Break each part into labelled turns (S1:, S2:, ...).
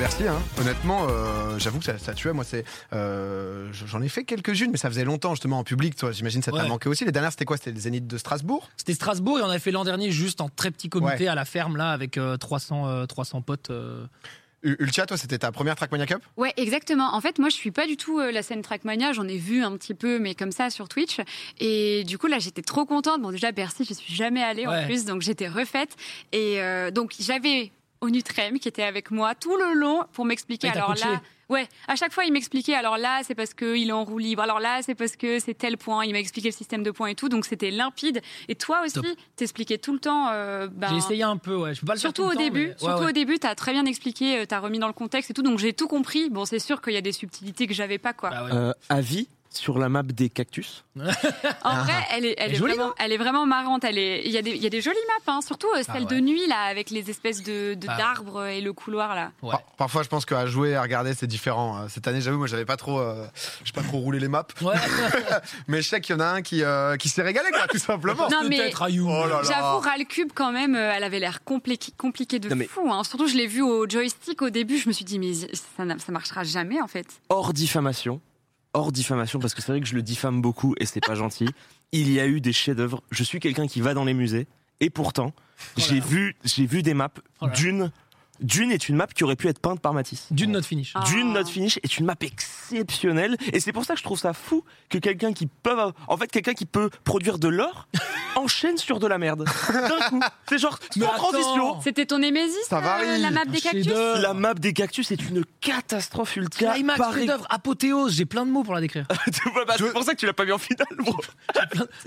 S1: Bercy. Hein. Honnêtement, euh, j'avoue que ça, ça tuait. Moi, c'est, euh, j'en ai fait quelques-unes, mais ça faisait longtemps justement en public. Toi, j'imagine que ça t'a
S2: Ouais.
S1: manqué aussi. Les dernières, c'était quoi? C'était les Zénith de Strasbourg?
S2: C'était Strasbourg et on avait fait l'an dernier juste en très petit comité
S1: Ouais.
S2: à la ferme là avec euh, 300, euh, 300 potes. euh.
S1: Ultia, toi, c'était ta première Trackmania Cup?
S3: Ouais, exactement. En fait, moi, je suis pas du tout euh, la scène Trackmania. J'en ai vu un petit peu, mais comme ça sur Twitch. Et du coup, là, j'étais trop contente. Bon, déjà, Bercy, je suis jamais allée
S2: Ouais.
S3: en plus, donc j'étais refaite. Et euh, donc, j'avais Onutrem qui était avec moi tout le long pour m'expliquer.
S2: Il
S3: Alors
S2: coaché.
S3: là, ouais, à chaque fois, il m'expliquait. Alors là, c'est parce qu'il est en roue libre. Alors là, c'est parce que c'est tel point. Il m'a expliqué le système de points et tout. Donc, c'était limpide. Et toi aussi, t'expliquais tout le temps. euh, ben,
S2: J'ai essayé un peu, ouais. Je peux pas le
S3: Surtout
S2: faire
S3: au
S2: tout le temps,
S3: début,
S2: mais- ouais,
S3: surtout
S2: ouais.
S3: au début, t'as très bien expliqué, euh, t'as remis dans le contexte et tout, donc j'ai tout compris. Bon, c'est sûr qu'il y a des subtilités que j'avais pas, quoi.
S2: Bah ouais.
S4: Euh, avis sur la map des cactus.
S3: En vrai, elle est, elle
S2: jolie,
S3: vraiment, elle est vraiment marrante. Elle est, il y a des, il y a des jolies maps, hein, surtout euh,
S2: Ah
S3: celle
S2: ouais.
S3: de nuit là, avec les espèces de, de-
S2: Ah.
S3: d'arbres et le couloir là.
S2: Ouais.
S1: Par- Parfois, je pense qu'à jouer, à regarder, c'est différent. Euh, Cette année, j'avoue, moi, j'avais pas trop, euh, j'ai pas trop roulé les maps.
S2: Ouais.
S1: Mais je sais qu'il y en a un qui, euh, qui s'est régalé, quoi, tout simplement.
S3: Non, mais-.
S1: Oh.
S3: J'avoue, Ralcube quand même, elle avait l'air compliqué, compliquée de
S4: Non, mais-
S3: fou. Hein. Surtout, je l'ai vu au joystick au début, je me suis dit mais ça, ça marchera jamais en fait.
S4: Hors diffamation. Hors diffamation, parce que c'est vrai que je le diffame beaucoup et c'est pas gentil. Il y a eu des chefs-d'œuvre. Je suis quelqu'un qui va dans les musées. Et pourtant,
S2: Oh
S4: j'ai vu, j'ai vu des maps.
S2: Oh.
S4: Dune. Dune est une map qui aurait pu être peinte par Matisse.
S2: D'une note finish.
S3: Ah.
S4: Dune Not Finish est une map exceptionnelle et c'est pour ça que je trouve ça fou que quelqu'un qui peut en fait quelqu'un qui peut produire de l'or enchaîne sur de la merde d'un coup c'est genre
S2: Mais
S4: sans transition
S3: C'était ton Némésis,
S1: Ça
S3: euh,
S1: varie.
S3: la map des cactus
S4: la map des cactus est une catastrophe ultra
S2: Climax,
S4: pareil-
S2: chef-d'œuvre, apothéose, j'ai plein de mots pour la décrire.
S4: Bah, c'est pour ça que tu l'as pas mis en finale bro.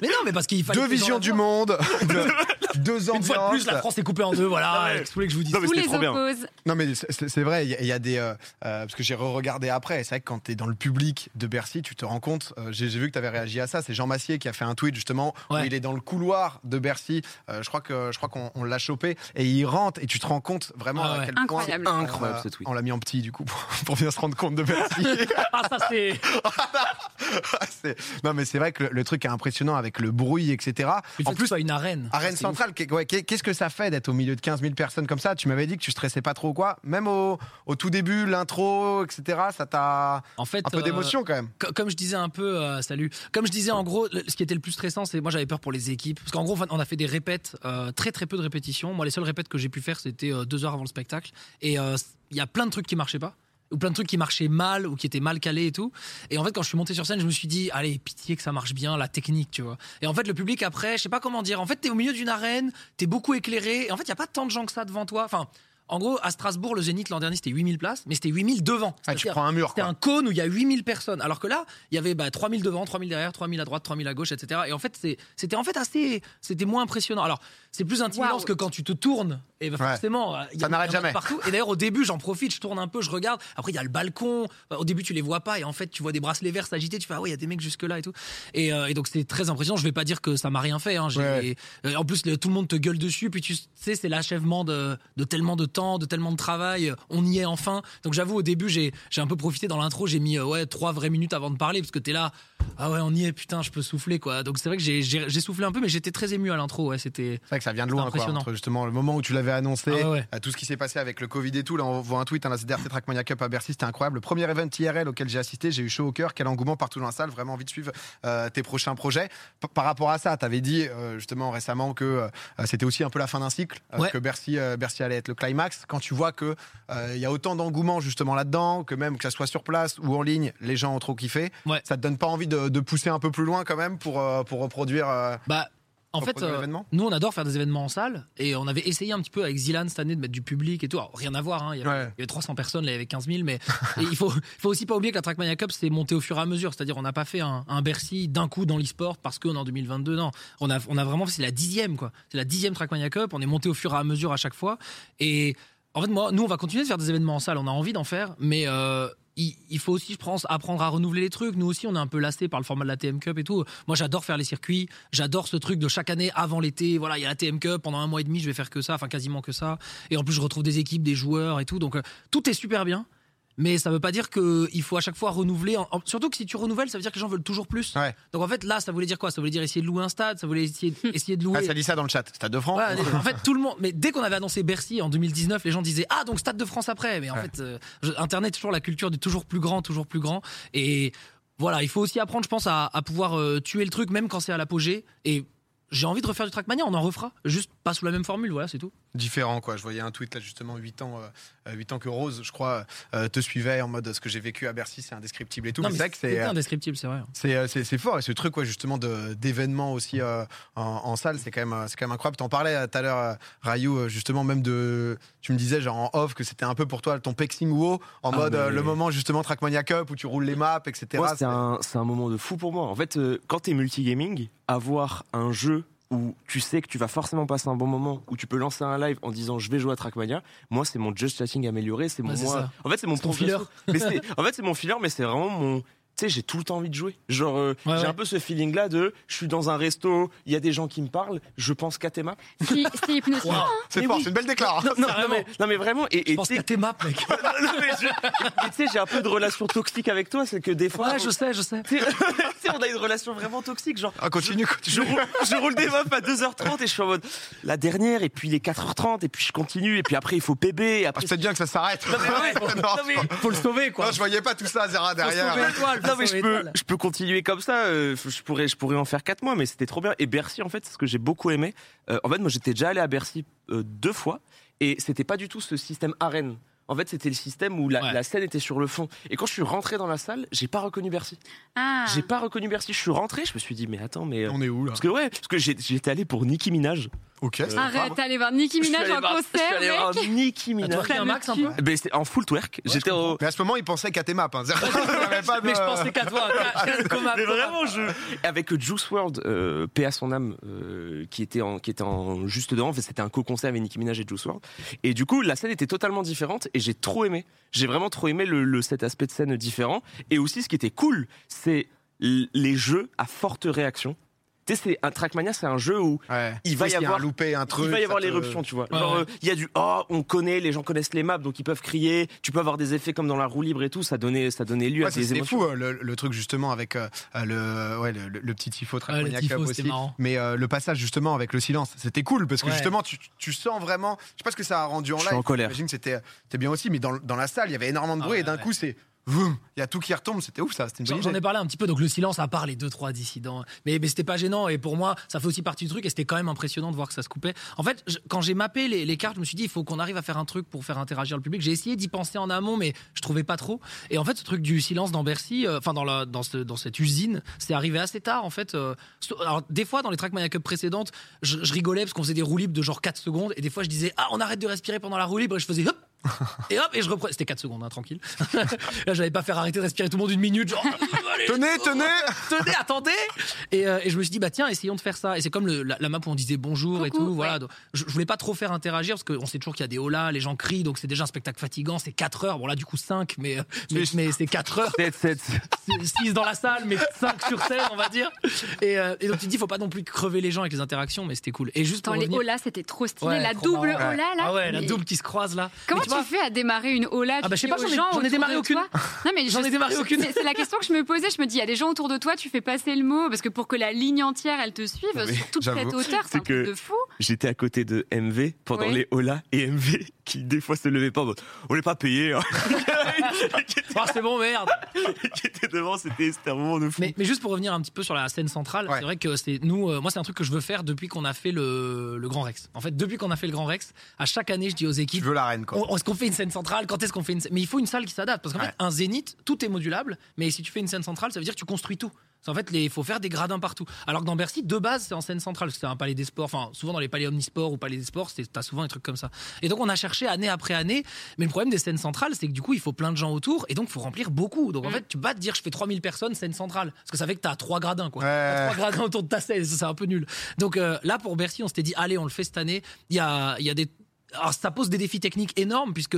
S2: Mais non, mais parce qu'il fallait.
S1: Deux visions du monde, de- deux
S2: Une fois de plus,
S1: ambiances.
S2: la France est coupée en deux, voilà.
S4: Ah.
S2: Qu'est-ce que vous voulez que je vous dise
S4: Non, mais
S3: les
S4: trop bien.
S3: opposent.
S1: Non mais c'est- c'est c'est vrai, il y, a- il y a des euh, euh, parce que j'ai re-regardé après. et C'est vrai que quand t'es dans le public de Bercy, tu te rends compte. euh, j'ai vu que t'avais réagi à ça. C'est Jean Massier qui a fait un tweet justement où il est dans le couloir de Bercy. Euh, je crois que je crois qu'on on l'a chopé et il rentre et tu te rends compte vraiment
S2: Ah
S1: à quel
S3: Incroyable.
S1: point
S4: Incroyable, ce tweet.
S1: On l'a mis en petit du coup pour, pour bien se rendre compte de Bercy.
S2: Ah, ça c'est.
S1: C'est- non mais c'est vrai que le, le truc est impressionnant avec le bruit etc. En plus
S2: soit une arène.
S1: Arène
S2: C'est
S1: centrale, qu'est-ce que ça fait d'être au milieu de 15 000 personnes comme ça? Tu m'avais dit que tu stressais pas trop ou quoi? Même au, au tout début, l'intro, etc., ça t'a.
S2: En fait,
S1: un peu
S2: euh,
S1: d'émotion quand même.
S2: co- comme je disais un peu, euh, salut. Comme je disais en gros, ce qui était le plus stressant, c'est moi j'avais peur pour les équipes, parce qu'en gros on a fait des répètes, euh, très très peu de répétitions. Moi les seules répètes que j'ai pu faire, c'était deux heures avant le spectacle, et il y a plein de trucs qui marchaient pas. Ou plein de trucs qui marchaient mal ou qui étaient mal calés et tout. Et en fait, quand je suis monté sur scène, je me suis dit, allez, pitié que ça marche bien, la technique, tu vois. Et en fait, le public après, je sais pas comment dire. En fait, t'es au milieu d'une arène, t'es beaucoup éclairé. Et en fait, il y a pas tant de gens que ça devant toi. Enfin, en gros, à Strasbourg, le Zénith l'an dernier, c'était 8000 places, mais c'était 8000 devant.
S1: Ah, tu prends un mur.
S2: c'était un cône où il y a 8000 personnes. Alors que là, il y avait bah, 3000 devant, 3000 derrière, 3000 à droite, 3000 à gauche, etc. Et en fait, c'était en fait assez. C'était moins impressionnant. Alors, c'est plus intimidant
S3: Waouh.
S2: parce que quand tu te tournes, et bah,
S1: Ouais.
S2: forcément, euh, il y
S1: Ça
S2: a-
S1: n'arrête
S2: il y en a
S1: jamais.
S2: Partout. Et d'ailleurs, au début, j'en profite, je tourne un peu, je regarde. Après, il y a le balcon. Bah, Au début, tu les vois pas. Et en fait, tu vois des bracelets verts s'agiter. Tu fais, ah ouais, il y a des mecs jusque-là et tout. Et, euh, et donc, c'est très impressionnant. Je vais pas dire que ça m'a rien fait. hein.
S1: Ouais.
S2: euh, En plus, le- tout le monde te gueule dessus. Puis tu sais, c'est l'achèvement de, de tellement de temps, de tellement de travail. On y est enfin. Donc j'avoue, au début, j'ai un peu profité dans l'intro. J'ai mis euh, ouais trois vraies minutes avant de parler parce que t'es là. Ah ouais, on y est. Putain, je peux souffler quoi. Donc c'est vrai que j'ai- soufflé un peu, mais j'étais très ému à l'intro. Ouais, c'était.
S1: C'est vrai que ça vient de loin, quoi,
S2: impressionnant.
S1: entre justement le moment où tu l'avais annoncé,
S2: Ah ouais,
S1: à tout ce qui s'est passé avec le Covid et tout. Là, on voit un tweet, hein, la CDRT Trackmania Cup à Bercy, c'était incroyable. Le premier event IRL auquel j'ai assisté, j'ai eu chaud au cœur, quel engouement partout dans la salle, vraiment envie de suivre euh, tes prochains projets. P- par rapport à ça, tu avais dit euh, justement récemment que euh, c'était aussi un peu la fin d'un cycle, euh,
S2: Ouais.
S1: que Bercy, euh, Bercy allait être le climax. Quand tu vois que euh, il y a autant d'engouement justement là-dedans, que même que ça soit sur place ou en ligne, les gens ont trop kiffé.
S2: Ouais.
S1: Ça te donne pas envie de, de pousser un peu plus loin quand même pour, euh, pour reproduire. euh,
S2: Bah. En fait, euh, nous on adore faire des événements en salle et on avait essayé un petit peu avec Zilan cette année de mettre du public et tout. Alors, rien à voir, hein. il, y avait,
S1: Ouais.
S2: il y avait 300 personnes, là il y avait 15 000, mais il faut, faut aussi pas oublier que la Trackmania Cup c'est monté au fur et à mesure. C'est-à-dire on n'a pas fait un, un Bercy d'un coup dans l'e-sport parce qu'on est en 2022. Non, on a, on a vraiment c'est la dixième quoi. C'est la dixième Trackmania Cup. On est monté au fur et à mesure à chaque fois et en fait moi, nous on va continuer de faire des événements en salle. On a envie d'en faire, mais euh, il, faut aussi, je pense, apprendre à renouveler les trucs. Nous aussi, on est un peu lassé par le format de la TM Cup et tout. Moi, j'adore faire les circuits. J'adore ce truc de chaque année avant l'été. Voilà, il y a la TM Cup. Pendant un mois et demi, je vais faire que ça, enfin quasiment que ça. Et en plus, je retrouve des équipes, des joueurs et tout. Donc, euh, tout est super bien. Mais ça veut pas dire qu'il faut à chaque fois renouveler. en- en- Surtout que si tu renouvelles, ça veut dire que les gens veulent toujours plus.
S1: Ouais.
S2: Donc en fait, là, ça voulait dire quoi? Ça voulait dire essayer de louer un stade, ça voulait essayer, essayer de louer.
S1: Ah, ça dit ça dans le chat. Stade de France.
S2: Ouais, en fait, tout le monde. Mais dès qu'on avait annoncé Bercy en 2019, les gens disaient Ah, donc Stade de France après. Mais en
S1: Ouais.
S2: fait, euh, Internet, toujours la culture du toujours plus grand, toujours plus grand. Et voilà, il faut aussi apprendre, je pense, à, à pouvoir euh, tuer le truc, même quand c'est à l'apogée. Et j'ai envie de refaire du Trackmania, on en refera. Juste pas sous la même formule, voilà, c'est tout.
S1: Différent, quoi. Je voyais un tweet là, justement, 8 ans, euh, 8 ans que Rose, je crois, euh, te suivait en mode ce que j'ai vécu à Bercy, c'est indescriptible et tout.
S2: Non,
S1: mais
S2: mais
S1: c'est euh,
S2: indescriptible, c'est vrai.
S1: C'est, euh, c'est, fort et ce truc ouais, justement de, d'événements aussi euh, en, en salle c'est quand même euh, c'est quand même incroyable t'en parlais euh, tout à l'heure euh, Rayou euh, justement même de tu me disais genre en off que c'était un peu pour toi ton pexing WoW en
S4: Ah,
S1: mode euh,
S4: mais-
S1: le moment justement Trackmania Cup où tu roules les maps etc C'est-
S4: c'est un, c'est un moment de fou pour moi. En fait, euh, quand t'es multigaming, avoir un jeu où tu sais que tu vas forcément passer un bon moment, où tu peux lancer un live en disant je vais jouer à Trackmania, moi c'est mon just chatting amélioré, c'est mon
S2: Ouais,
S4: moi. En fait, c'est mon. Mais c'est- en fait, c'est mon filler, mais c'est vraiment mon. Sais, j'ai tout le temps envie de jouer. Genre, euh,
S2: Ouais,
S4: j'ai
S2: ouais.
S4: un peu ce feeling-là de je suis dans un resto, il y a des gens qui me parlent, je pense qu'à tes maps.
S3: Si- C'est hypnotisant.
S2: Waouh.
S1: c'est
S4: mais
S1: fort
S4: oui.
S1: c'est une belle déclaration
S4: Non, non, mais, non, mais vraiment, et, et
S2: Je pense
S4: tu sais-
S2: qu'à tes maps, mec.
S4: tu sais, j'ai un peu de relation toxique avec toi, c'est que des fois,
S2: Ouais, je sais, je sais.
S4: tu on a une relation vraiment toxique, genre.
S1: Ah, continue
S4: Je roule, je roule des meufs à 2h30 et je suis en mode la dernière et puis les 4h30 et puis je continue et puis après il faut PB et
S1: ah,
S4: après
S1: c'est bien que ça s'arrête
S4: Non, mais ouais,
S1: Non,
S4: non, mais-
S2: Faut le sauver, quoi.
S1: non, je voyais pas tout ça Zera
S2: Faut
S1: derrière
S2: sauver
S4: non mais je peux
S2: l'étoile.
S4: je peux continuer comme ça euh, je pourrais je pourrais en faire 4 mois mais c'était trop bien et Bercy en fait c'est ce que j'ai beaucoup aimé Euh, en fait moi j'étais déjà allé à Bercy euh, deux fois et c'était pas du tout ce système arène en fait, c'était le système où la,
S2: Ouais.
S4: la scène était sur le fond. Et quand je suis rentré dans la salle, j'ai pas reconnu Bercy.
S3: Ah.
S4: J'ai pas reconnu Bercy. Je suis rentré, je me suis dit, mais attends, mais. euh,
S1: on est où là?
S4: Parce que ouais, parce que j'ai- j'étais allé pour Nicki Minaj.
S1: Ok
S4: Euh,
S3: Arrête, allé voir Nicki Minaj en concert, mec.
S4: voir Nicki Minaj.
S2: un max un peu
S4: Ben, c'était en full twerk. J'étais au.
S1: mais à ce moment il pensait qu'à tes maps hein.
S2: Mais je pensais qu'à toi,
S4: Mais vraiment, je. Avec Juice World, euh, paix à son âme, euh, qui était en, qui était en juste devant. C'était un co-concert avec Nicki Minaj et Juice World. Et du coup, la scène était totalement différente et j'ai trop aimé. J'ai vraiment trop aimé le, le- cet aspect de scène différent. Et aussi, ce qui était cool, c'est les jeux à forte réaction. Tu sais, c'est un Trackmania, c'est un jeu où
S1: Ouais.
S4: Il va
S1: Oui,
S4: y avoir-
S1: un loupé un truc
S4: il va y avoir
S1: te-
S4: l'éruption, tu vois.
S2: Ouais,
S4: Genre,
S2: ouais.
S4: euh, il y a du oh, on connaît, les gens connaissent les maps, donc ils peuvent crier. Tu peux avoir des effets comme dans la roue libre et tout. Ça donnait, ça donnait lieu
S1: Ouais,
S4: à
S1: c'est
S4: des
S1: c'est
S4: émotions.
S1: fou euh, le, le truc justement avec euh, euh, le, ouais, le, le- le petit tifo
S2: Ouais,
S1: Trackmania
S2: tifo,
S1: aussi mais euh, le passage justement avec le silence c'était cool parce que
S2: Ouais.
S1: justement tu, tu sens vraiment je sais pas ce que ça a rendu en
S4: Je
S1: live
S4: suis en colère.
S1: j'imagine que c'était c'était bien aussi mais dans, dans la salle il y avait énormément de
S2: Ah
S1: bruit et d'un
S2: ouais.
S1: coup c'est il y a tout qui retombe c'était ouf ça c'était
S2: J'en ai parlé un petit peu, donc le silence, à part les deux, trois dissidents. Mais, mais c'était pas gênant, et pour moi, ça fait aussi partie du truc, et c'était quand même impressionnant de voir que ça se coupait. En fait, je- quand j'ai mappé les, les cartes, je me suis dit, il faut qu'on arrive à faire un truc pour faire interagir le public. J'ai essayé d'y penser en amont, mais je trouvais pas trop. Et en fait, ce truc du silence dans Bercy, euh, enfin, dans, la, dans, ce- dans cette usine, c'est arrivé assez tard, en fait. euh, alors, des fois, dans les Trackmania Cup précédentes, je, je rigolais parce qu'on faisait des roues libres de genre 4 secondes, et des fois, je disais, ah, on arrête de respirer pendant la roue libre, et je faisais hop et hop, et je reprenais. C'était 4 secondes, hein, tranquille. Là, j'allais pas faire arrêter de respirer tout le monde une minute, genre. allez,
S1: tenez tenez
S2: tenez, attendez et, euh, et je me suis dit, bah tiens, essayons de faire ça. Et c'est comme le- la, la map où on disait bonjour et
S3: Coucou,
S2: tout. Voilà.
S3: ouais.
S2: Donc, je, je voulais pas trop faire interagir parce qu'on sait toujours qu'il y a des holas, les gens crient, donc c'est déjà un spectacle fatigant. C'est 4 heures. Bon, là, du coup, 5, mais, euh, mais, mais c'est 4 heures.
S4: 7, 7.
S2: 6 dans la salle, mais 5 sur scène, on va dire. Et, euh, et donc, tu te dis, faut pas non plus crever les gens avec les interactions, mais c'était cool. Et juste
S3: Dans
S2: pour
S3: les
S2: revenir-
S3: Ola, c'était trop stylé.
S2: Ouais,
S3: la
S2: trop
S3: double
S2: marrant.
S3: Ola, là.
S2: Ah ouais, la
S3: Mais
S2: double qui se croise là.
S3: Comment Tu, fais à démarrer une Ola
S2: Ah bah, je sais pas, j'en ai-
S3: gens
S2: j'en ai
S3: autour
S2: démarré aucune.
S3: toi- Non mais
S2: J'en
S3: je-
S2: ai démarré aucune.
S3: C'est c'est la question que je me posais. Je me dis, il y a des gens autour de toi, tu fais passer le mot parce que pour que la ligne entière elle te suive sur toute cette hauteur, c'est un truc
S4: que-
S3: de fou.
S4: J'étais à côté de MV pendant les Ola et MV qui des fois se levait pas on n'est pas payé. hein.
S2: Ah, c'est bon, merde.
S4: qui était devant, c'était c'était un moment de fou.
S2: Mais, mais juste pour revenir un petit peu sur la scène centrale,
S1: Ouais.
S2: c'est vrai que c'est nous, euh, moi c'est un truc que je veux faire depuis qu'on a fait le, le Grand Rex. En fait, depuis qu'on a fait le Grand Rex, à chaque année, je dis aux équipes,
S1: veux l'arène quoi
S2: on- est-ce qu'on fait une scène centrale? Quand est-ce qu'on fait une scène Mais il faut une salle qui s'adapte parce qu'en
S1: Ouais.
S2: fait, un zénith, tout est modulable, mais si tu fais une scène centrale, ça veut dire que tu construis tout. En fait, il faut faire des gradins partout. Alors que dans Bercy, de base, c'est en scène centrale, c'est un palais des sports. Enfin, souvent dans les palais omnisports ou palais des sports, t'as souvent des trucs comme ça. Et donc, on a cherché année après année. Mais le problème des scènes centrales, c'est que du coup, il faut plein de gens autour, et donc, il faut remplir beaucoup. Donc, en
S3: Mm.
S2: fait, tu pas te dire, je fais 3000 personnes, scène centrale. Parce que ça fait que t'as trois gradins, quoi.
S1: Ouais.
S2: T'as trois gradins autour de ta scène, c'est un peu nul. Donc, euh, là, pour Bercy, on s'était dit, allez, on le fait cette année. Il y a, il y a des alors ça pose des défis techniques énormes puisque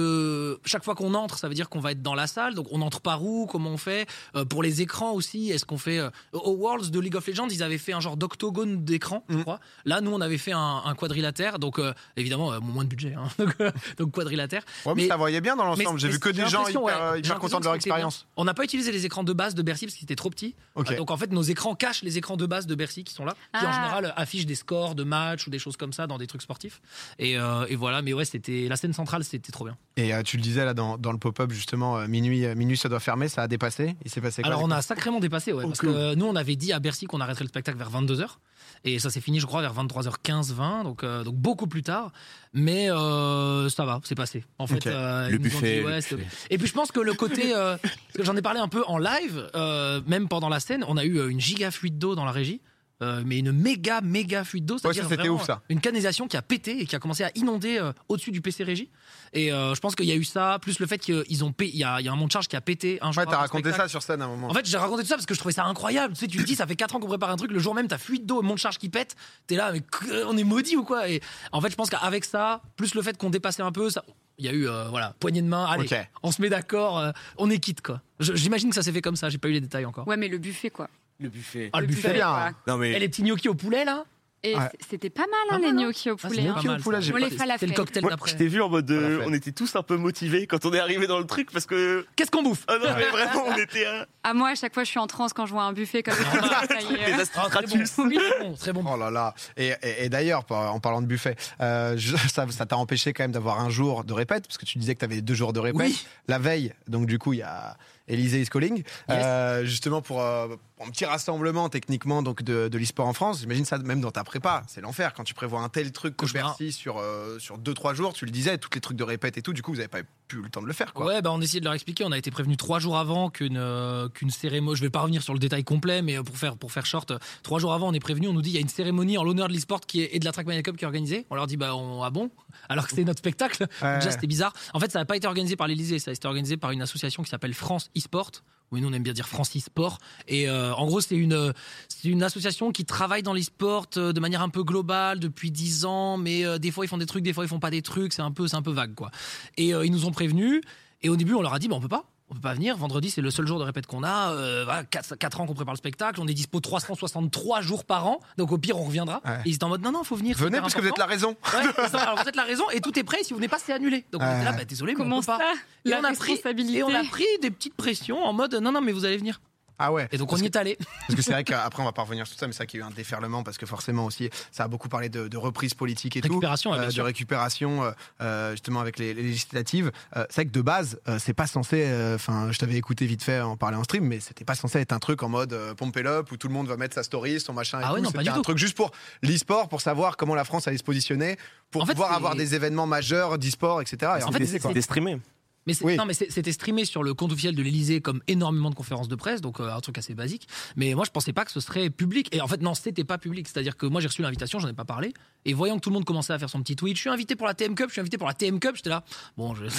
S2: chaque fois qu'on entre, ça veut dire qu'on va être dans la salle. Donc on entre par où Comment on fait Euh, Pour les écrans aussi, est-ce qu'on fait euh, au Worlds de League of Legends, ils avaient fait un genre d'octogone d'écran, je
S1: Mhm.
S2: crois. Là, nous, on avait fait un, un quadrilatère. Donc euh, évidemment, euh, moins de budget, hein. donc, euh, donc quadrilatère.
S1: Ouais, mais,
S2: Mais-
S1: ça voyait bien dans l'ensemble. J'ai vu que des gens hyper,
S2: ouais,
S1: contents de leur expérience.
S2: On n'a pas utilisé les écrans de base de Bercy parce qu'ils étaient trop petits. Euh, Donc en fait, nos écrans cachent les écrans de base de Bercy qui sont là, qui en
S3: Ah.
S2: général affichent des scores de matchs ou des choses comme ça dans des trucs sportifs. Et, euh, et voilà, mais ouais, c'était la scène centrale, c'était trop bien.
S1: Et euh, tu le disais là dans, dans le pop-up justement, euh, minuit, euh, minuit ça doit fermer, ça a dépassé. Il s'est passé quoi
S2: Alors on a sacrément dépassé, ouais, parce que nous on avait dit à Bercy qu'on arrêterait le spectacle vers 22h. Et ça s'est fini, je crois, vers 23h15, 20, donc, euh, donc beaucoup plus tard. Mais euh, ça va, c'est passé. En fait, euh,
S4: Le buffet,
S2: dit,
S4: le buffet.
S2: Et puis je pense que le côté, euh, parce que j'en ai parlé un peu en live, euh, même pendant la scène, on a eu une giga fuite d'eau dans la régie. Euh, mais une méga méga fuite d'eau, c'est-à-dire
S1: ouf, ça.
S2: une canalisation qui a pété et qui a commencé à inonder euh, au-dessus du PC régie. Et euh, je pense qu'il y a eu ça, plus le fait qu'ils ont payé, il y y a un monte charge qui a pété un jour.
S1: Ouais, t'as raconté
S2: spectacle.
S1: ça sur scène à un moment.
S2: En fait, j'ai raconté tout ça parce que je trouvais ça incroyable. Tu sais, tu te dis, ça fait 4 ans qu'on prépare un truc, le jour même, t'as fuite d'eau, mon charge qui pète. T'es là, mais on est maudit ou quoi? Et en fait, je pense qu'avec ça, plus le fait qu'on dépassait un peu, ça. Il y a eu, euh, voilà, poignée de main, allez, on se met d'accord, euh, on est quitte, quoi. Je- J'imagine que ça s'est fait comme ça, j'ai pas eu les détails encore.
S3: Ouais, mais le buffet, quoi.
S4: Le buffet.
S2: Ah, le buffet.
S1: bien.
S3: quoi.
S4: Non mais
S2: Et les petits gnocchis au poulet, là
S3: Et
S1: Ouais.
S3: c'était pas mal, hein,
S2: Pas
S3: les
S2: hein.
S3: gnocchis au
S2: Ah,
S3: poulet.
S2: c'est
S3: hein. On les.
S2: C'était le cocktail
S4: Moi,
S2: d'après.
S4: je t'ai vu en mode, euh, on était tous un peu motivés quand on est arrivé dans le truc parce que
S2: Qu'est-ce qu'on bouffe?
S4: Ah non mais vraiment on était
S3: À moi, à chaque fois, je suis en transe quand je vois un buffet comme ça. est.
S4: les
S2: Ah, très bon,
S4: astratus.
S2: très bon, très bon.
S1: Oh là là. Et, et- et d'ailleurs, en parlant de buffet, euh, je- ça ça t'a empêché quand même d'avoir un jour de répète, parce que tu disais que tu avais deux jours de répète.
S2: Oui.
S1: La veille, donc du coup, il y a Élysée is calling, euh, justement pour, euh, pour un petit rassemblement techniquement donc de, de l'e-sport en France. J'imagine ça même dans ta prépa, c'est l'enfer quand tu prévois un tel truc que. Bercy sur euh, sur deux trois jours. Tu le disais, tous les trucs de répète et tout. Du coup, vous avez pas plus le temps de le faire, quoi.
S2: Ouais, bah on essayait de leur expliquer. On a été prévenu trois jours avant qu'une euh, qu'une cérémonie. Je vais pas revenir sur le détail complet, mais euh, pour faire pour faire short, trois jours avant, on est prévenu. On nous dit il y a une cérémonie en l'honneur de l'e-sport qui est et de la Trackmania Cup qui est organisée. On leur dit bah on, ah bon? Alors que c'est notre spectacle.
S1: Ouais.
S2: Déjà c'était bizarre. En fait, ça n'a pas été organisé par l'Elysée. Ça a été organisé par une association qui s'appelle France e-sport. Oui, nous on aime bien dire France e-sport. Et euh, en gros, c'est une une association qui travaille dans l'e-sport euh, de manière un peu globale depuis 10 ans, mais euh, des fois ils font des trucs, des fois ils font pas des trucs. C'est un peu c'est un peu vague quoi. Et ils nous ont prévenus. Et au début, on leur a dit, bah, on peut pas. On peut pas venir. Vendredi, c'est le seul jour de répète qu'on a. Euh, voilà, 4, ans qu'on prépare le spectacle. On est dispo 363 jours par an. Donc au pire, on reviendra.
S1: Ouais.
S2: Et ils étaient en mode, non, non, faut venir.
S1: Venez parce que vous êtes la raison.
S2: Ouais, c'est ça. alors vous êtes la raison et tout est prêt. Si vous venez pas, c'est annulé. Donc on était là, bah, désolé, mais
S3: Comment
S2: on peut pas. Et
S3: La
S2: on, a pris,
S3: responsabilité.
S2: et on a pris des petites pressions en mode, non, non, mais vous allez venir.
S1: Ah ouais.
S2: Et donc
S1: Parce
S2: on y est allé.
S1: Parce que c'est vrai qu'après, on va pas revenir sur ça, mais c'est vrai qu'il y a eu un déferlement parce que forcément aussi, ça a beaucoup parlé de, de reprise politique et
S2: Récupération,
S1: tout,
S2: ouais, bien
S1: de
S2: sûr.
S1: récupération euh, euh, justement avec les, les législatives. Euh, c'est vrai que de base, euh, c'est pas censé. euh, Enfin, je t'avais écouté vite fait en parler en stream, mais c'était pas censé être un truc en mode euh, pump it up où tout le monde va mettre sa story, son machin. Et
S2: Ah ouais,
S1: tout.
S2: non, pas
S1: C'était
S2: du
S1: un
S2: tout.
S1: truc juste pour l'e-sport, pour savoir comment la France allait se positionner, pour
S2: En
S1: pouvoir avoir des événements majeurs d'e-sport, etc. Et
S2: En fait,
S1: fait,
S2: c'est-
S4: C'était streamé.
S2: Mais
S1: Oui.
S2: non, mais c'était streamé sur le compte officiel de l'Elysée comme énormément de conférences de presse, donc euh, un truc assez basique. Mais moi, je pensais pas que ce serait public. Et en fait, non, c'était pas public. C'est-à-dire que moi, j'ai reçu l'invitation, j'en ai pas parlé. Et voyant que tout le monde commençait à faire son petit tweet, je suis invité pour la TM Cup, je suis invité pour la TM Cup, j'étais là. Bon, je, je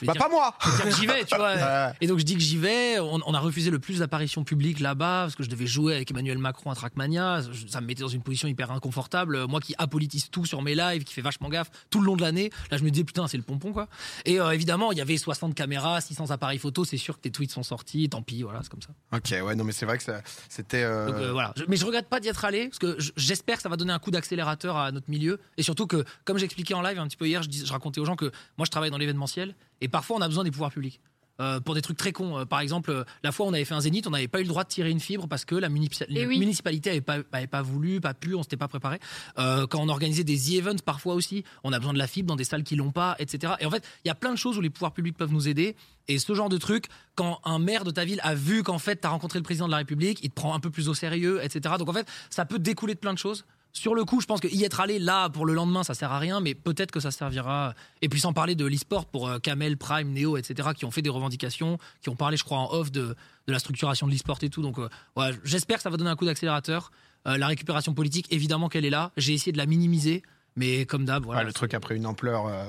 S2: vais
S1: bah,
S2: dire,
S1: pas moi.
S2: j'y vais, tu vois.
S1: Ouais.
S2: Et donc je dis que j'y vais. On, on a refusé le plus d'apparitions publiques là-bas parce que je devais jouer avec Emmanuel Macron à Trackmania. Ça me mettait dans une position hyper inconfortable. Moi qui apolitise tout sur mes lives, qui fait vachement gaffe tout le long de l'année. Là, je me disais putain, c'est le pompon quoi. Et euh, évidemment, il y avait 60 caméras, 600 appareils photo. C'est sûr que tes tweets sont sortis. Tant pis, voilà, c'est comme ça.
S1: Ok, ouais, non, mais c'est vrai que c'était. euh,
S2: euh, voilà. Je- mais je regrette pas d'y être allé parce que je- j'espère que ça va donner un coup d'accélérateur à notre milieu et surtout que, comme j'expliquais en live un petit peu hier, je, dis- je racontais aux gens que moi je travaille dans l'événementiel et parfois on a besoin des pouvoirs publics. Euh, pour des trucs très cons. Euh, par exemple, euh, la fois où on avait fait un zénith, on n'avait pas eu le droit de tirer une fibre parce que la, munici-
S3: Eh oui.
S2: municipalité avait pas, avait pas voulu, pas pu, on s'était pas préparé. Euh, quand on organisait des e-events, parfois aussi, on a besoin de la fibre dans des salles qui l'ont pas, etc. Et en fait, il y a plein de choses où les pouvoirs publics peuvent nous aider. Et ce genre de truc, quand un maire de ta ville a vu qu'en fait, tu as rencontré le président de la République, il te prend un peu plus au sérieux, etc. Donc en fait, ça peut découler de plein de choses. Sur le coup, je pense que y être allé là pour le lendemain, ça sert à rien, mais peut-être que ça servira. Et puis sans parler de l'e-sport pour euh, Kamel, Prime, Neo, etc., qui ont fait des revendications, qui ont parlé, je crois, en off de, de la structuration de l'e-sport et tout. Donc euh, ouais, j'espère que ça va donner un coup d'accélérateur. Euh, la récupération politique, évidemment qu'elle est là. J'ai essayé de la minimiser, mais comme d'hab, voilà.
S1: ouais, le truc a pris une ampleur. euh,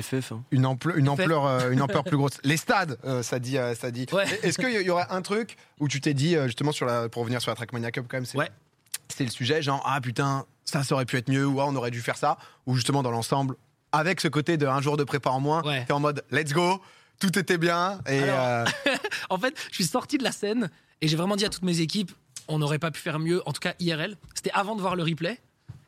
S4: FF. hein.
S1: une ampleur, une ampleur, euh, une ampleur plus grosse. Les stades, euh, ça dit, euh, ça dit.
S2: Ouais.
S1: Est-ce qu'il y aurait un truc où tu t'es dit euh, justement sur la, pour revenir sur la Trackmania Cup quand même, c'est,
S2: Ouais.
S1: C'est le sujet, genre ah putain, ça, ça aurait pu être mieux ou ah, on aurait dû faire ça, ou justement dans l'ensemble, avec ce côté de un jour de prépa en moins,
S2: Ouais.
S1: t'es en mode let's go, tout était bien. Et
S2: Alors,
S1: euh,
S2: En fait, je suis sorti de la scène et j'ai vraiment dit à toutes mes équipes, on n'aurait pas pu faire mieux, en tout cas IRL. C'était avant de voir le replay.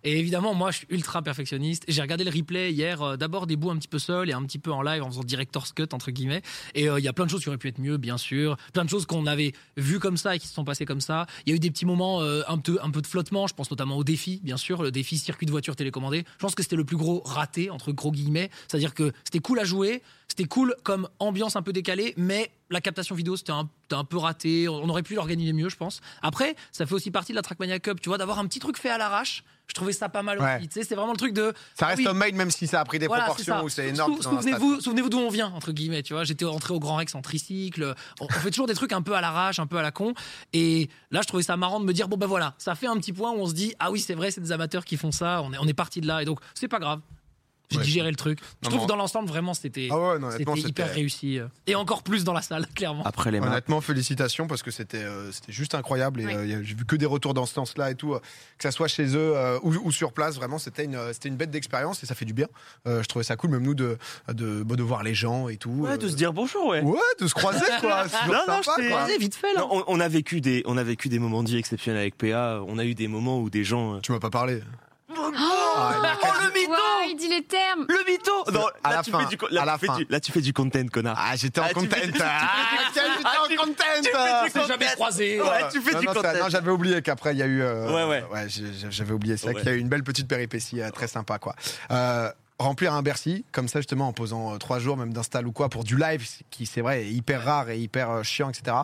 S2: Et évidemment, moi, je suis ultra perfectionniste. J'ai regardé le replay hier, euh, d'abord des bouts un petit peu seul et un petit peu en live en faisant director's cut, entre guillemets. Et euh, il y a plein de choses qui auraient pu être mieux, bien sûr. Plein de choses qu'on avait vues comme ça et qui se sont passées comme ça. Il y a eu des petits moments euh, un, peu, un peu de flottement. Je pense notamment au défi, bien sûr, le défi circuit de voiture télécommandé. Je pense que c'était le plus gros raté, entre gros guillemets. C'est-à-dire que c'était cool à jouer, c'était cool comme ambiance un peu décalée, mais la captation vidéo, c'était un, un peu raté. On aurait pu l'organiser mieux, je pense. Après, ça fait aussi partie de la Trackmania Cup, tu vois, d'avoir un petit truc fait à l'arrache. Je trouvais ça pas mal
S1: Ouais.
S2: aussi. Tu sais, c'est vraiment le truc de.
S1: ça
S2: ah
S1: reste
S2: oui,
S1: homemade, même si ça a pris des
S2: voilà,
S1: proportions où c'est énorme.
S2: sou-. Souvenez-vous, souvenez-vous d'où on vient entre guillemets, tu vois. J'étais rentré au Grand Rex en tricycle. On, on fait toujours des trucs un peu à l'arrache, un peu à la con. Et là, je trouvais ça marrant de me dire bon ben voilà, ça fait un petit point où on se dit ah oui c'est vrai, c'est des amateurs qui font ça. On est on est parti de là et donc c'est pas grave. J'ai
S1: Ouais.
S2: digéré le truc. Je
S1: Non,
S2: trouve que dans l'ensemble vraiment c'était
S1: Ah ouais, non,
S2: hyper réussi euh, et encore plus dans la salle clairement.
S4: Après les mains.
S1: Honnêtement, félicitations parce que c'était euh, c'était juste incroyable et
S3: Oui.
S1: euh, j'ai vu que des retours dans ce sens-là et tout, euh, que ça soit chez eux euh, ou, ou sur place. Vraiment, c'était une c'était une bête d'expérience et ça fait du bien. Euh, je trouvais ça cool, même nous de de, bah, de voir les gens et tout.
S4: Ouais, de se dire bonjour, ouais.
S1: ouais, de se croiser quoi.
S4: Non, non,
S1: sympa,
S4: je.
S2: Vas-y, vite fait là.
S4: Non, on, on a vécu des, on a vécu des moments vie exceptionnels avec PA. On a eu des moments où des gens.
S1: Tu m'as pas parlé.
S4: Oh,
S1: il m'a
S4: le mytho
S3: il dit les termes.
S4: Le mytho Non,
S1: À
S4: là,
S1: la
S4: tu
S1: fin,
S4: fais du, co- là,
S1: à la
S4: tu fais
S1: fin.
S4: du- là, tu fais du content, connard.
S1: Ah, j'étais en
S4: Ah, tu
S1: content.
S4: fais du-
S1: Ah, tiens, j'étais
S4: Ah,
S1: en
S4: tu-
S1: content.
S4: du
S2: On s'est jamais croisé.
S4: Ouais, tu fais
S1: Non,
S4: du
S1: non, ça-
S4: content.
S1: non, j'avais oublié qu'après il y a eu. euh,
S4: Ouais, ouais.
S1: j'ai- j'avais oublié ça,
S4: Ouais.
S1: qu'il y a eu une belle petite péripétie euh, très sympa, quoi. Euh, remplir un Bercy comme ça justement en posant euh, trois jours même d'install ou quoi pour du live qui c'est vrai est hyper rare et hyper euh, chiant etc.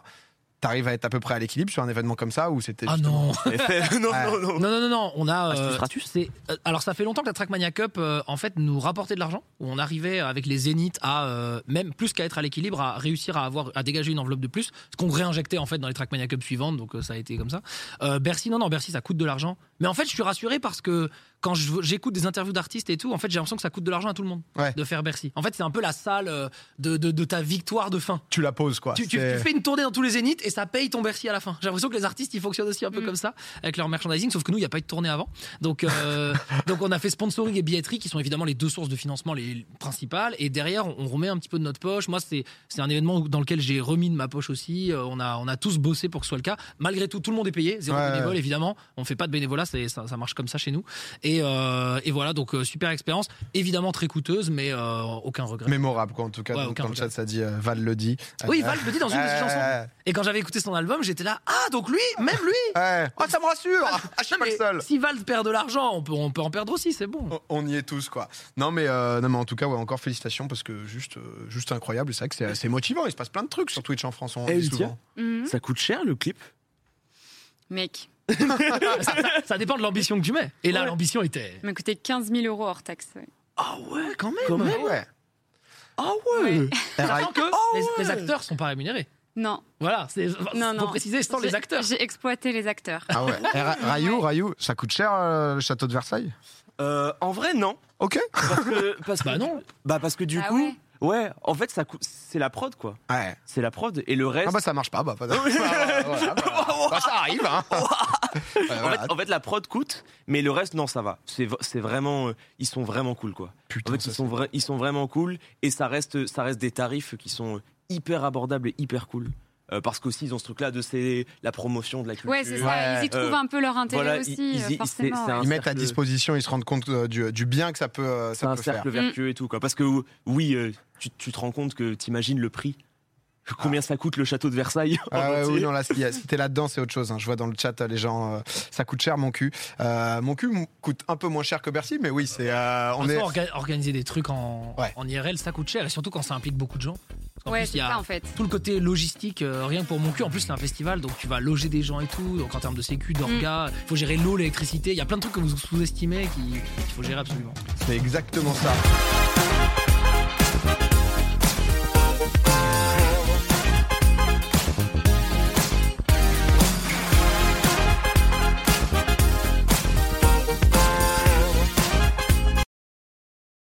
S1: T'arrives à être à peu près à l'équilibre sur un événement comme ça ou c'était
S2: Ah non.
S4: non,
S1: Ouais.
S4: non, non.
S2: Non, non, non, non, on a.
S4: Ah, c'est
S2: euh, c'est- euh, alors, ça fait longtemps que la Trackmania Cup, euh, en fait, nous rapportait de l'argent. Où on arrivait avec les zéniths à, euh, même plus qu'à être à l'équilibre, à réussir à avoir, à dégager une enveloppe de plus. Ce qu'on réinjectait, en fait, dans les Trackmania Cup suivantes. Donc, euh, ça a été comme ça. Euh, Bercy, non, non, Bercy, ça coûte de l'argent. Mais en fait, je suis rassuré parce que quand j'écoute des interviews d'artistes et tout, en fait, j'ai l'impression que ça coûte de l'argent à tout le monde
S1: Ouais.
S2: de faire Bercy. En fait, c'est un peu la salle euh, de, de, de ta victoire de fin.
S1: tu la poses quoi.
S2: Tu, tu-
S1: C'est-
S2: tu fais une tournée dans tous les zéniths et ça paye ton Bercy à la fin. J'ai l'impression que les artistes ils fonctionnent aussi un peu
S3: Mm.
S2: comme ça avec leur merchandising, sauf que nous il n'y a pas eu de tournée avant. Donc, euh, donc on a fait sponsoring et billetterie qui sont évidemment les deux sources de financement les principales. Et derrière on, on remet un petit peu de notre poche. Moi c'est c'est un événement dans lequel j'ai remis de ma poche aussi. Euh, on a on a tous bossé pour que ce soit le cas. Malgré tout tout le monde est payé, zéro
S1: Ouais.
S2: bénévole évidemment. On fait pas de bénévolat, ça, ça marche comme ça chez nous. Et, euh, et voilà donc euh, super expérience, évidemment très coûteuse mais euh, aucun regret.
S1: mémorable quoi en tout cas
S2: Ouais,
S1: donc, dans le chat ça dit euh, Val le dit.
S2: Oui, Val le dit dans une de ses chansons. Et quand j'avais écouté son album, j'étais là, ah donc lui, même lui.
S1: ouais. Ah ça me rassure. Ah, je suis
S2: Non,
S1: pas le
S2: mais
S1: seul.
S2: Si Val perd de l'argent, on peut, on peut en perdre aussi, c'est bon.
S1: On- On y est tous quoi. Non mais euh, non mais en tout cas ouais encore félicitations parce que juste euh, juste incroyable c'est vrai que c'est c'est motivant il se passe plein de trucs sur Twitch en France on le dit souvent.
S4: Ça coûte cher le clip?
S3: Mec,
S2: ça, dépend de l'ambition que tu mets. Et là,
S4: Ouais.
S2: l'ambition était.
S3: il m'a coûté 15 000 euros hors taxe. ouais.
S4: Ah ouais
S2: quand même.
S4: Quand même.
S1: Ah ouais.
S4: Ah ouais,
S3: Ouais.
S2: Sachant que
S4: Oh,
S2: les,
S4: ouais.
S2: les acteurs sont pas rémunérés.
S3: Non,
S2: Voilà, c'est
S3: non,
S2: faut
S3: non.
S2: préciser sans les
S3: J'ai-
S2: acteurs.
S3: J'ai exploité les acteurs.
S1: Ah ouais. Eh, Ra- Rayou, Rayou, ça coûte cher euh, le château de Versailles?
S4: Euh, En vrai, non.
S1: Ok.
S4: Parce que, parce que-
S2: Bah non.
S4: Bah parce que du
S3: Ah
S4: coup,
S3: ouais
S4: ouais. en fait, ça. C'est la prod, quoi.
S1: Ouais.
S4: C'est la prod et le reste.
S1: Ah bah ça marche pas. Bah, pas- Voilà, voilà, bah, bah, ça arrive. Hein. Ouais,
S4: en,
S1: voilà.
S4: fait, en fait, la prod coûte, mais le reste, non, ça va. C'est v- c'est vraiment. euh, ils sont vraiment cool, quoi.
S1: Putain,
S4: En fait,
S1: ça,
S4: ils sont, vra- ils sont vraiment cool et ça reste, ça reste des tarifs qui sont hyper abordables et hyper cool. Euh, parce qu'aussi, ils ont ce truc-là de c'est la promotion de la culture.
S3: Ouais, c'est ça.
S1: Ouais.
S3: Ils y trouvent
S4: Euh,
S3: un peu leur intérêt
S4: voilà,
S3: aussi,
S4: ils- ils-
S3: euh,
S4: ils-
S3: forcément.
S4: c'est- c'est un-
S1: Ils mettent à
S4: cercle-
S1: disposition, ils se rendent compte euh, du, du bien que ça peut, euh,
S4: C'est
S1: ça
S4: un
S1: peut
S4: cercle vertueux et tout, quoi. Parce que oui, euh, tu, tu te rends compte que t'imagines le prix. Combien ça coûte le château de Versailles en
S1: Ah ouais, oui, non, là, si, si t'es là-dedans, c'est autre chose. hein. Je vois dans le chat euh, les gens, euh, ça coûte cher mon cul. Euh, mon cul coûte un peu moins cher que Bercy, mais oui, c'est, euh, on
S2: En
S1: est.
S2: orga- organiser des trucs en,
S1: Ouais.
S2: en IRL, ça coûte cher. Et surtout quand ça implique beaucoup de gens. Parce qu'en
S3: Ouais,
S2: plus, il
S3: c'est
S2: y a
S3: ça en fait.
S2: tout le côté logistique, euh, rien que pour mon cul. En plus, c'est un festival, donc tu vas loger des gens et tout. Donc en termes de sécu, d'orga, il faut gérer l'eau, l'électricité. Il y a plein de trucs que vous sous-estimez qui- qu'il faut gérer absolument.
S1: C'est exactement ça.